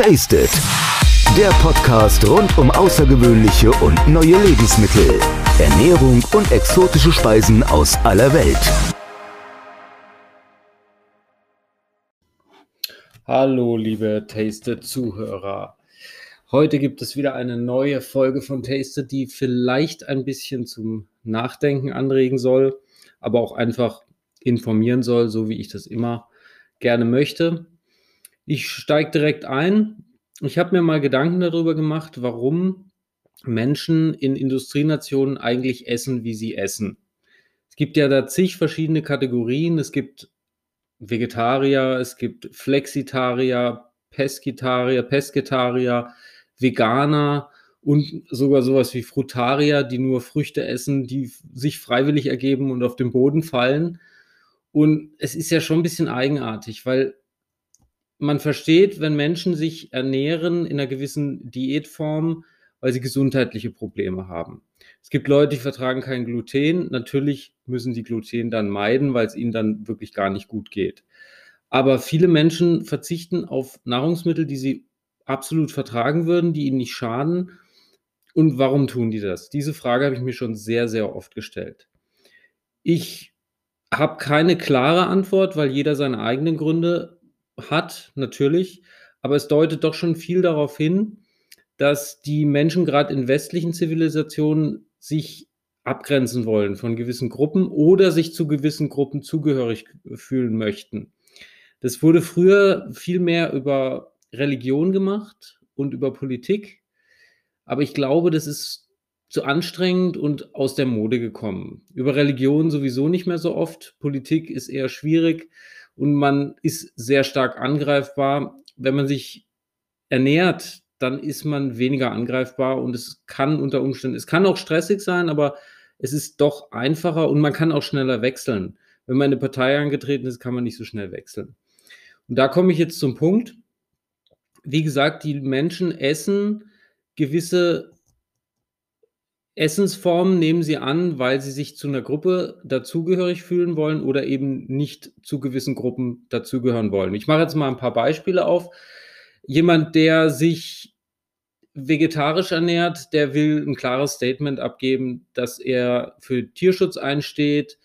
Taste it! Der Podcast rund um außergewöhnliche und neue Lebensmittel, Ernährung und exotische Speisen aus aller Welt. Hallo, liebe Taste-Zuhörer. Heute gibt es wieder eine neue Folge von Taste, die vielleicht ein bisschen zum Nachdenken anregen soll, aber auch einfach informieren soll, so wie ich das immer gerne möchte. Ich steige direkt ein. Ich habe mir mal Gedanken darüber gemacht, warum Menschen in Industrienationen eigentlich essen, wie sie essen. Es gibt ja da zig verschiedene Kategorien. Es gibt Vegetarier, es gibt Flexitarier, Peskitarier, Pesketarier, Veganer und sogar sowas wie Frutarier, die nur Früchte essen, die sich freiwillig ergeben und auf den Boden fallen. Und es ist ja schon ein bisschen eigenartig, weil man versteht, wenn Menschen sich ernähren in einer gewissen Diätform, weil sie gesundheitliche Probleme haben. Es gibt Leute, die vertragen kein Gluten. Natürlich müssen die Gluten dann meiden, weil es ihnen dann wirklich gar nicht gut geht. Aber viele Menschen verzichten auf Nahrungsmittel, die sie absolut vertragen würden, die ihnen nicht schaden. Und warum tun die das? Diese Frage habe ich mir schon sehr, sehr oft gestellt. Ich habe keine klare Antwort, weil jeder seine eigenen Gründe hat, natürlich, aber es deutet doch schon viel darauf hin, dass die Menschen gerade in westlichen Zivilisationen sich abgrenzen wollen von gewissen Gruppen oder sich zu gewissen Gruppen zugehörig fühlen möchten. Das wurde früher viel mehr über Religion gemacht und über Politik, aber ich glaube, das ist zu anstrengend und aus der Mode gekommen. Über Religion sowieso nicht mehr so oft, Politik ist eher schwierig und man ist sehr stark angreifbar. Wenn man sich ernährt, dann ist man weniger angreifbar und es kann unter Umständen, es kann auch stressig sein, aber es ist doch einfacher und man kann auch schneller wechseln. Wenn man eine Partei angetreten ist, kann man nicht so schnell wechseln. Und da komme ich jetzt zum Punkt. Wie gesagt, die Menschen essen gewisse Essensformen nehmen sie an, weil sie sich zu einer Gruppe dazugehörig fühlen wollen oder eben nicht zu gewissen Gruppen dazugehören wollen. Ich mache jetzt mal ein paar Beispiele auf. Jemand, der sich vegetarisch ernährt, der will ein klares Statement abgeben, dass er für Tierschutz einsteht,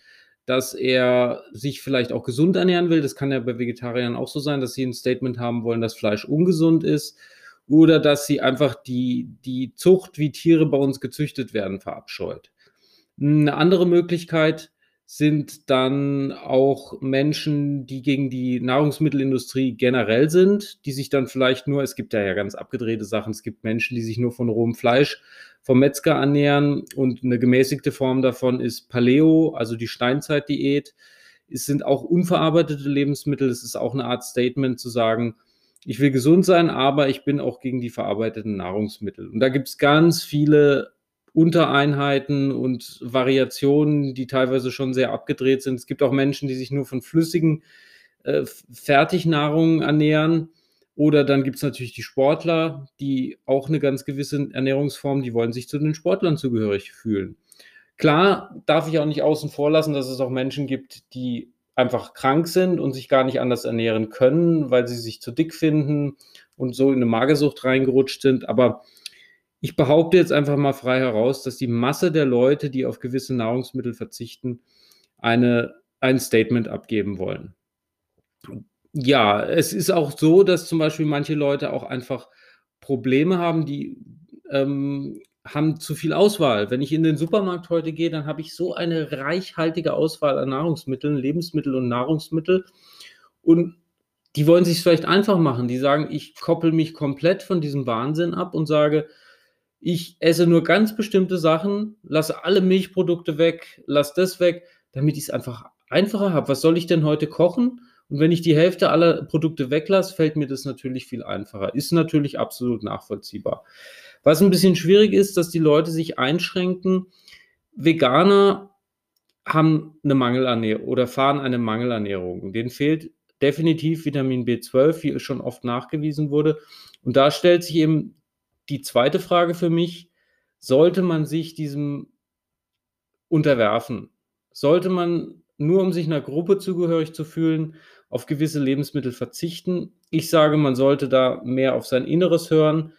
dass er sich vielleicht auch gesund ernähren will. Das kann ja bei Vegetariern auch so sein, dass sie ein Statement haben wollen, dass Fleisch ungesund ist oder dass sie einfach die, die Zucht, wie Tiere bei uns gezüchtet werden, verabscheut. Eine andere Möglichkeit sind dann auch Menschen, die gegen die Nahrungsmittelindustrie generell sind, die sich dann vielleicht nur, es gibt ja, ja ganz abgedrehte Sachen, es gibt Menschen, die sich nur von rohem Fleisch vom Metzger ernähren und eine gemäßigte Form davon ist Paleo, also die Steinzeitdiät. Es sind auch unverarbeitete Lebensmittel, es ist auch eine Art Statement zu sagen, ich will gesund sein, aber ich bin auch gegen die verarbeiteten Nahrungsmittel. Und da gibt es ganz viele Untereinheiten und Variationen, die teilweise schon sehr abgedreht sind. Es gibt auch Menschen, die sich nur von flüssigen äh, Fertignahrungen ernähren. Oder dann gibt es natürlich die Sportler, die auch eine ganz gewisse Ernährungsform, die wollen sich zu den Sportlern zugehörig fühlen. Klar darf ich auch nicht außen vor lassen, dass es auch Menschen gibt, die einfach krank sind und sich gar nicht anders ernähren können, weil sie sich zu dick finden und so in eine Magersucht reingerutscht sind. Aber ich behaupte jetzt einfach mal frei heraus, dass die Masse der Leute, die auf gewisse Nahrungsmittel verzichten, eine, ein Statement abgeben wollen. Ja, es ist auch so, dass zum Beispiel manche Leute auch einfach Probleme haben, die ähm, haben zu viel Auswahl. Wenn ich in den Supermarkt heute gehe, dann habe ich so eine reichhaltige Auswahl an Nahrungsmitteln, Lebensmittel und Nahrungsmittel. Und die wollen sich vielleicht einfach machen. Die sagen, ich koppel mich komplett von diesem Wahnsinn ab und sage, ich esse nur ganz bestimmte Sachen, lasse alle Milchprodukte weg, lasse das weg, damit ich es einfach einfacher habe. Was soll ich denn heute kochen? Und wenn ich die Hälfte aller Produkte weglasse, fällt mir das natürlich viel einfacher. Ist natürlich absolut nachvollziehbar. Was ein bisschen schwierig ist, dass die Leute sich einschränken. Veganer haben eine Mangelernährung oder fahren eine Mangelernährung. Denen fehlt definitiv Vitamin B12, wie es schon oft nachgewiesen wurde. Und da stellt sich eben die zweite Frage für mich, sollte man sich diesem unterwerfen? Sollte man nur um sich einer Gruppe zugehörig zu fühlen, auf gewisse Lebensmittel verzichten. Ich sage, man sollte da mehr auf sein Inneres hören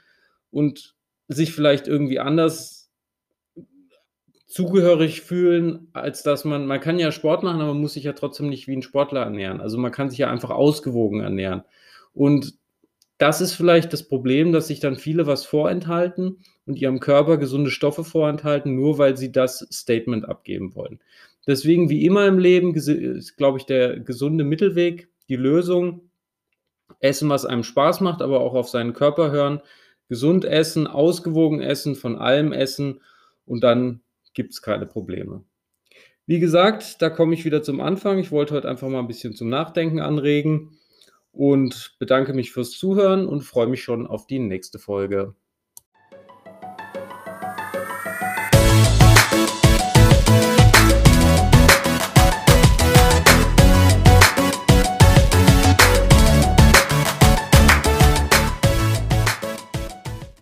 und sich vielleicht irgendwie anders zugehörig fühlen, als dass man, man kann ja Sport machen, aber man muss sich ja trotzdem nicht wie ein Sportler ernähren. Also man kann sich ja einfach ausgewogen ernähren. Und das ist vielleicht das Problem, dass sich dann viele was vorenthalten und ihrem Körper gesunde Stoffe vorenthalten, nur weil sie das Statement abgeben wollen. Deswegen, wie immer im Leben, ist, glaube ich, der gesunde Mittelweg, die Lösung. Essen, was einem Spaß macht, aber auch auf seinen Körper hören. Gesund essen, ausgewogen essen, von allem essen und dann gibt es keine Probleme. Wie gesagt, da komme ich wieder zum Anfang. Ich wollte heute einfach mal ein bisschen zum Nachdenken anregen und bedanke mich fürs Zuhören und freue mich schon auf die nächste Folge.